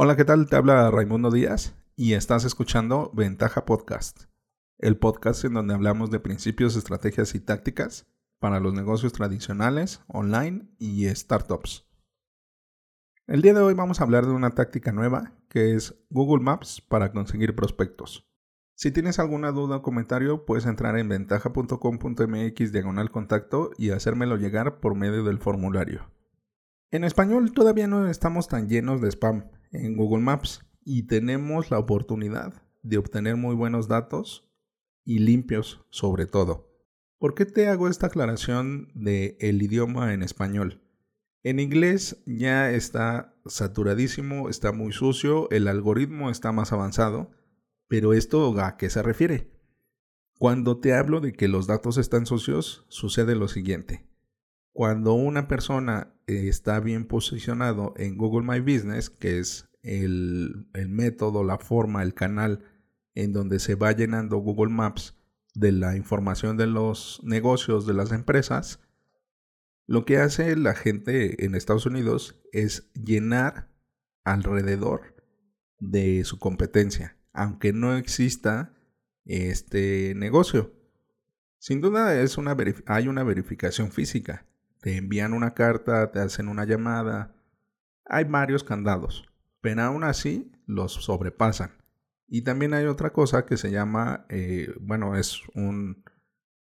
Hola, ¿qué tal? Te habla Raimundo Díaz y estás escuchando Ventaja Podcast, el podcast en donde hablamos de principios, estrategias y tácticas para los negocios tradicionales, online y startups. El día de hoy vamos a hablar de una táctica nueva que es Google Maps para conseguir prospectos. Si tienes alguna duda o comentario, puedes entrar en ventaja.com.mx diagonal contacto y hacérmelo llegar por medio del formulario. En español todavía no estamos tan llenos de spam en Google Maps y tenemos la oportunidad de obtener muy buenos datos y limpios sobre todo. ¿Por qué te hago esta aclaración de el idioma en español? En inglés ya está saturadísimo, está muy sucio, el algoritmo está más avanzado, pero esto a qué se refiere? Cuando te hablo de que los datos están sucios, sucede lo siguiente. Cuando una persona está bien posicionado en Google My Business, que es el, el, método, la forma, el canal en donde se va llenando Google Maps de la información de los negocios de las empresas, lo que hace la gente en Estados Unidos es llenar alrededor de su competencia, aunque no exista este negocio. Sin duda es una hay una verificación física te envían una carta, te hacen una llamada. Hay varios candados, pero aún así los sobrepasan. Y también hay otra cosa que se llama, eh, bueno, es un,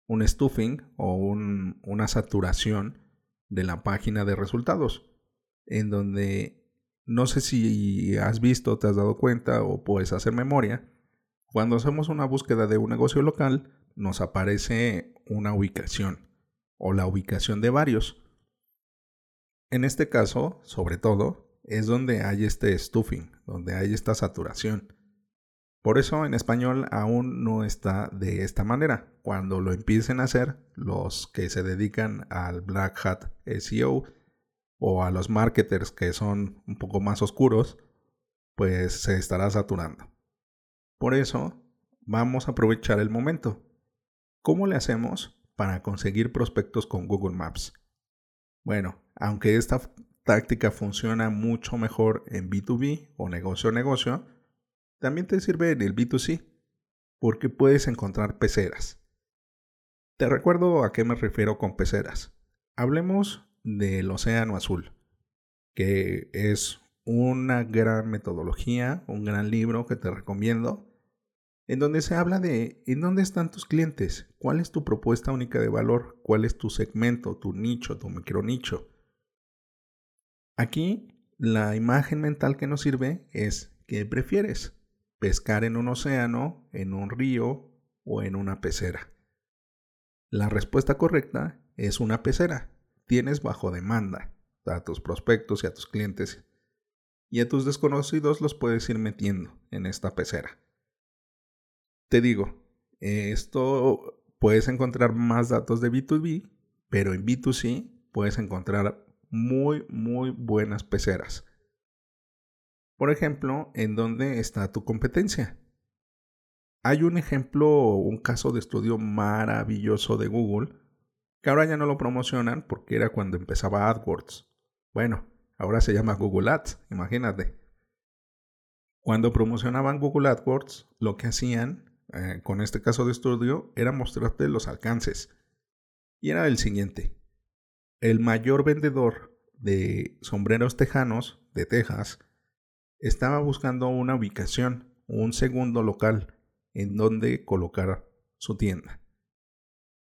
un stuffing o un, una saturación de la página de resultados, en donde no sé si has visto, te has dado cuenta o puedes hacer memoria, cuando hacemos una búsqueda de un negocio local, nos aparece una ubicación o la ubicación de varios. En este caso, sobre todo, es donde hay este stuffing, donde hay esta saturación. Por eso en español aún no está de esta manera. Cuando lo empiecen a hacer, los que se dedican al Black Hat SEO o a los marketers que son un poco más oscuros, pues se estará saturando. Por eso, vamos a aprovechar el momento. ¿Cómo le hacemos? Para conseguir prospectos con Google Maps. Bueno, aunque esta táctica funciona mucho mejor en B2B o negocio a negocio, también te sirve en el B2C, porque puedes encontrar peceras. Te recuerdo a qué me refiero con peceras. Hablemos del Océano Azul, que es una gran metodología, un gran libro que te recomiendo en donde se habla de en dónde están tus clientes, cuál es tu propuesta única de valor, cuál es tu segmento, tu nicho, tu micronicho. Aquí la imagen mental que nos sirve es ¿qué prefieres? ¿Pescar en un océano, en un río o en una pecera? La respuesta correcta es una pecera. Tienes bajo demanda a tus prospectos y a tus clientes y a tus desconocidos los puedes ir metiendo en esta pecera te digo, esto puedes encontrar más datos de B2B, pero en B2C puedes encontrar muy, muy buenas peceras. Por ejemplo, ¿en dónde está tu competencia? Hay un ejemplo, un caso de estudio maravilloso de Google, que ahora ya no lo promocionan porque era cuando empezaba AdWords. Bueno, ahora se llama Google Ads, imagínate. Cuando promocionaban Google AdWords, lo que hacían eh, con este caso de estudio era mostrarte los alcances. Y era el siguiente. El mayor vendedor de sombreros tejanos de Texas estaba buscando una ubicación, un segundo local en donde colocar su tienda.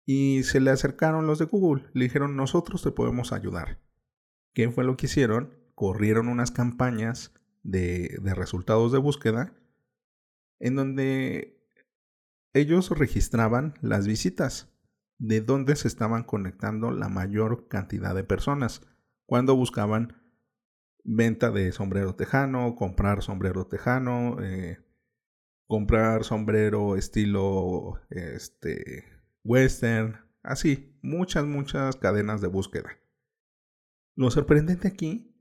Y se le acercaron los de Google, le dijeron nosotros te podemos ayudar. ¿Qué fue lo que hicieron? Corrieron unas campañas de, de resultados de búsqueda en donde ellos registraban las visitas, de dónde se estaban conectando la mayor cantidad de personas cuando buscaban venta de sombrero tejano, comprar sombrero tejano, eh, comprar sombrero estilo este, western, así, muchas, muchas cadenas de búsqueda. Lo sorprendente aquí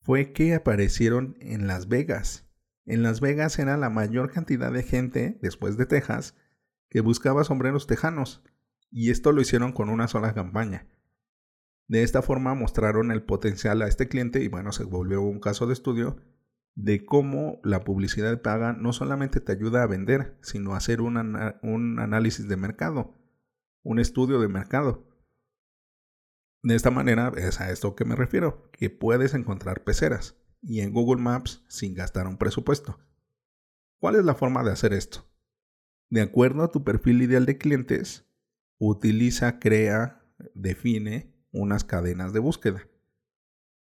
fue que aparecieron en Las Vegas en Las Vegas era la mayor cantidad de gente, después de Texas, que buscaba sombreros tejanos, y esto lo hicieron con una sola campaña. De esta forma mostraron el potencial a este cliente y bueno, se volvió un caso de estudio de cómo la publicidad paga no solamente te ayuda a vender, sino a hacer un, un análisis de mercado, un estudio de mercado. De esta manera es a esto que me refiero, que puedes encontrar peceras y en Google Maps sin gastar un presupuesto. ¿Cuál es la forma de hacer esto? De acuerdo a tu perfil ideal de clientes, utiliza, crea, define unas cadenas de búsqueda.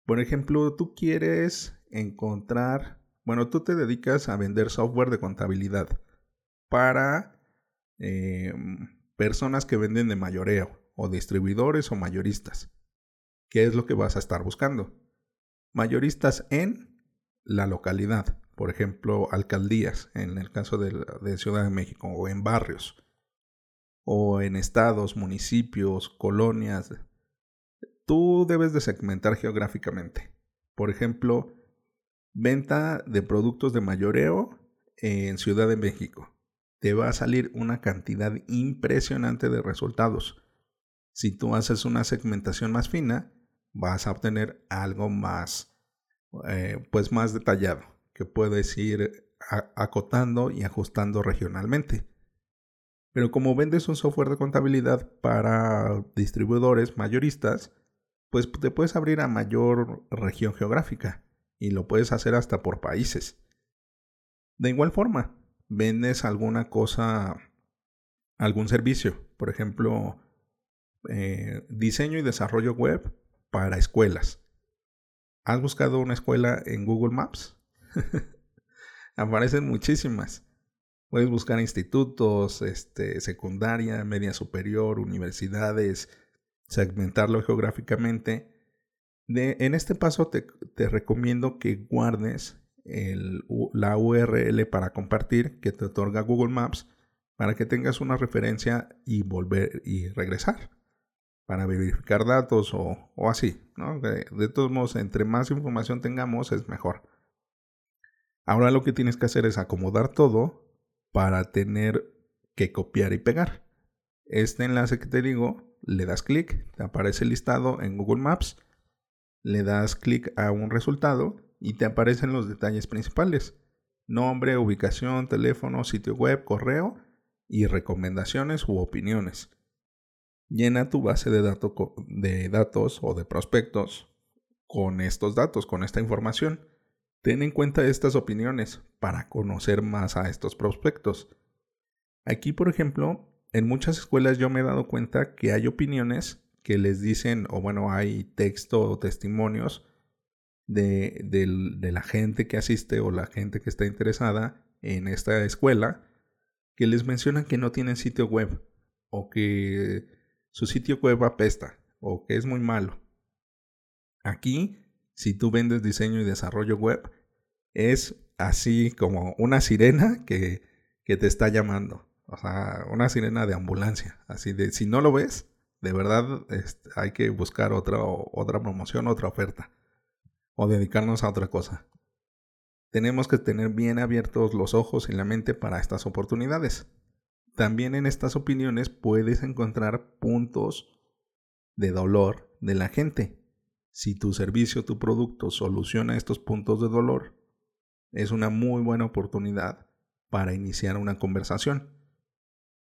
Por ejemplo, tú quieres encontrar, bueno, tú te dedicas a vender software de contabilidad para eh, personas que venden de mayoreo o distribuidores o mayoristas. ¿Qué es lo que vas a estar buscando? Mayoristas en la localidad, por ejemplo, alcaldías, en el caso de, Ciudad de México, o en barrios, o en estados, municipios, colonias. Tú debes de segmentar geográficamente. Por ejemplo, Venta de productos de mayoreo en Ciudad de México. Te va a salir una cantidad impresionante de resultados. Si tú haces una segmentación más fina, vas a obtener algo más, eh, pues más detallado, que puedes ir acotando y ajustando regionalmente. Pero como vendes un software de contabilidad para distribuidores mayoristas, pues te puedes abrir a mayor región geográfica y lo puedes hacer hasta por países. De igual forma, vendes alguna cosa, algún servicio, por ejemplo, eh, diseño y desarrollo web para escuelas. ¿Has buscado una escuela en Google Maps? Aparecen muchísimas. Puedes buscar institutos, este, secundaria, media superior, universidades, segmentarlo geográficamente en este paso te, recomiendo que guardes la URL para compartir que te otorga Google Maps para que tengas una referencia y volver y regresar para verificar datos o, así. de todos modos, entre más información tengamos es mejor. Ahora lo que tienes que hacer es acomodar todo para tener que copiar y pegar. Este enlace que te digo, le das clic, te aparece listado en Google Maps le das clic a un resultado y te aparecen los detalles principales. Nombre, ubicación, teléfono, sitio web, correo y recomendaciones u opiniones. Llena tu base de, de datos o de prospectos con estos datos, con esta información. Ten en cuenta estas opiniones para conocer más a estos prospectos. Aquí, por ejemplo, en muchas escuelas yo me he dado cuenta que hay opiniones que les dicen, o bueno, hay texto o testimonios de, de, la gente que asiste o la gente que está interesada en esta escuela, que les mencionan que no tienen sitio web, o que su sitio web apesta, o que es muy malo. Aquí, si tú vendes diseño y desarrollo web, es así como una sirena que, que te está llamando. O sea, una sirena de ambulancia. Así de, si no lo ves, de verdad este, hay que buscar otra, otra promoción, otra oferta. O dedicarnos a otra cosa. Tenemos que tener bien abiertos los ojos y la mente para estas oportunidades. También en estas opiniones puedes encontrar puntos de dolor de la gente. Si tu servicio tu producto soluciona estos puntos de dolor, es una muy buena oportunidad para iniciar una conversación.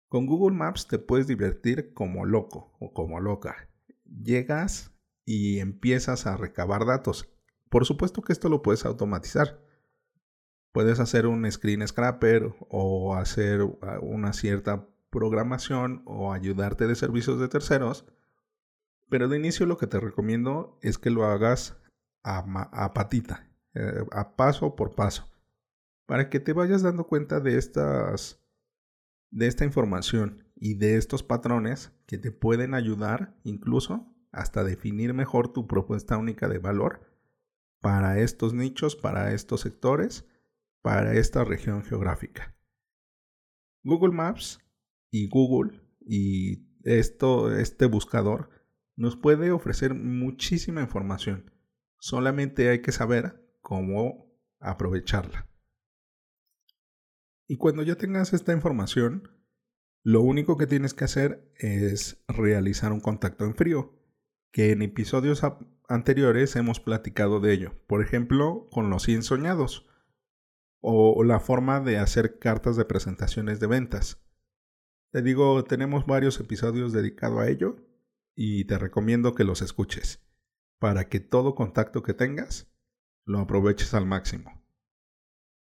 Con Google Maps te puedes divertir como loco o como loca. Llegas y empiezas a recabar datos. Por supuesto que esto lo puedes automatizar. Puedes hacer un screen scrapper o hacer ah, una cierta programación o ayudarte de servicios de terceros. Pero de inicio lo que te recomiendo es que lo hagas a, patita, eh, a paso por paso, para que te vayas dando cuenta de estas de esta información y de estos patrones que te pueden ayudar incluso hasta definir mejor tu propuesta única de valor para estos nichos, para estos sectores, para esta región geográfica. Google Maps y Google y esto, este buscador nos puede ofrecer muchísima información. Solamente hay que saber cómo aprovecharla. Y cuando ya tengas esta información, lo único que tienes que hacer es realizar un contacto en frío, que en episodios anteriores hemos platicado de ello. Por ejemplo, con los 100 soñados o la forma de hacer cartas de presentaciones de ventas. Te digo, tenemos varios episodios dedicados a ello y te recomiendo que los escuches para que todo contacto que tengas lo aproveches al máximo.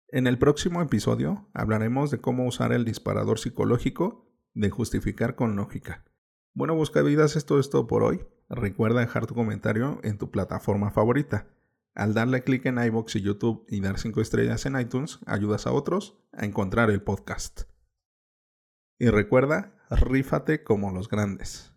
En el próximo episodio hablaremos de cómo usar el disparador psicológico de justificar con lógica. Bueno, buscavidas, esto es todo por hoy. Recuerda dejar tu comentario en tu plataforma favorita. Al darle clic en iBox y YouTube y dar 5 estrellas en iTunes, ayudas a otros a encontrar el podcast. Y recuerda, rífate como los grandes.